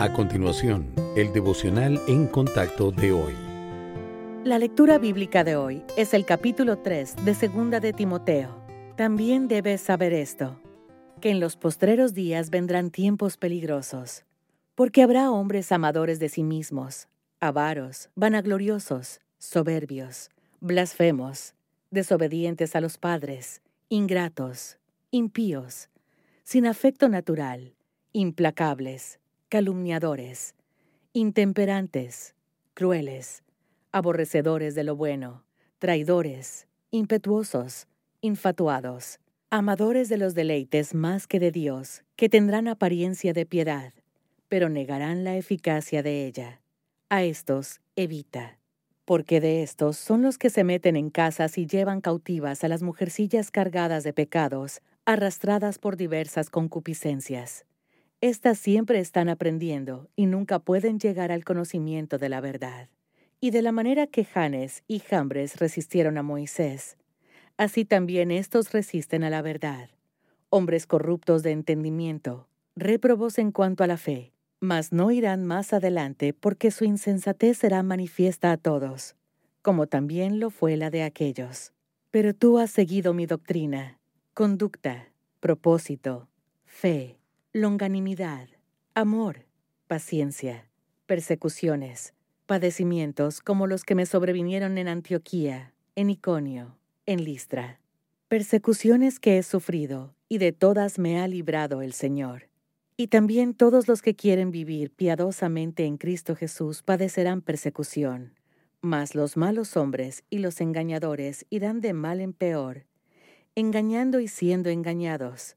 A continuación, el devocional en contacto de hoy. La lectura bíblica de hoy es el capítulo 3 de Segunda de Timoteo. También debes saber esto, que en los postreros días vendrán tiempos peligrosos, porque habrá hombres amadores de sí mismos, avaros, vanagloriosos, soberbios, blasfemos, desobedientes a los padres, ingratos, impíos, sin afecto natural, implacables calumniadores, intemperantes, crueles, aborrecedores de lo bueno, traidores, impetuosos, infatuados, amadores de los deleites más que de Dios, que tendrán apariencia de piedad, pero negarán la eficacia de ella. A estos evita, porque de estos son los que se meten en casas y llevan cautivas a las mujercillas cargadas de pecados, arrastradas por diversas concupiscencias estas siempre están aprendiendo y nunca pueden llegar al conocimiento de la verdad. Y de la manera que Janes y Jambres resistieron a Moisés, así también estos resisten a la verdad. Hombres corruptos de entendimiento, réprobos en cuanto a la fe, mas no irán más adelante porque su insensatez será manifiesta a todos, como también lo fue la de aquellos. Pero tú has seguido mi doctrina, conducta, propósito, fe, longanimidad, amor, paciencia, persecuciones, padecimientos como los que me sobrevinieron en Antioquía, en Iconio, en Listra, persecuciones que he sufrido, y de todas me ha librado el Señor. Y también todos los que quieren vivir piadosamente en Cristo Jesús padecerán persecución. Mas los malos hombres y los engañadores irán de mal en peor, engañando y siendo engañados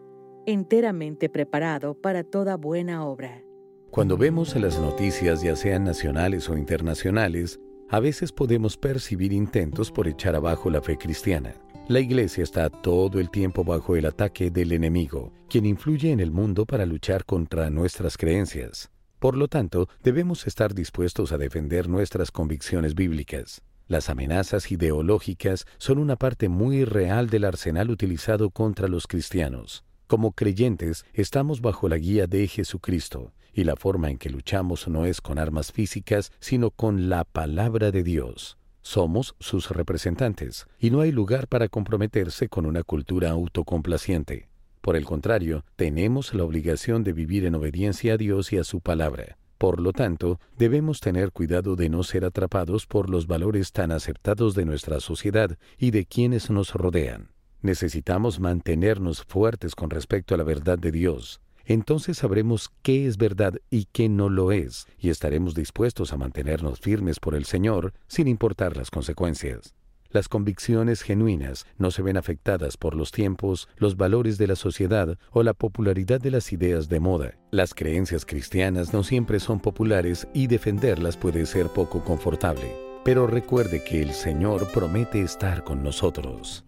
enteramente preparado para toda buena obra. Cuando vemos las noticias, ya sean nacionales o internacionales, a veces podemos percibir intentos por echar abajo la fe cristiana. La Iglesia está todo el tiempo bajo el ataque del enemigo, quien influye en el mundo para luchar contra nuestras creencias. Por lo tanto, debemos estar dispuestos a defender nuestras convicciones bíblicas. Las amenazas ideológicas son una parte muy real del arsenal utilizado contra los cristianos. Como creyentes, estamos bajo la guía de Jesucristo, y la forma en que luchamos no es con armas físicas, sino con la palabra de Dios. Somos sus representantes, y no hay lugar para comprometerse con una cultura autocomplaciente. Por el contrario, tenemos la obligación de vivir en obediencia a Dios y a su palabra. Por lo tanto, debemos tener cuidado de no ser atrapados por los valores tan aceptados de nuestra sociedad y de quienes nos rodean. Necesitamos mantenernos fuertes con respecto a la verdad de Dios. Entonces sabremos qué es verdad y qué no lo es, y estaremos dispuestos a mantenernos firmes por el Señor sin importar las consecuencias. Las convicciones genuinas no se ven afectadas por los tiempos, los valores de la sociedad o la popularidad de las ideas de moda. Las creencias cristianas no siempre son populares y defenderlas puede ser poco confortable. Pero recuerde que el Señor promete estar con nosotros.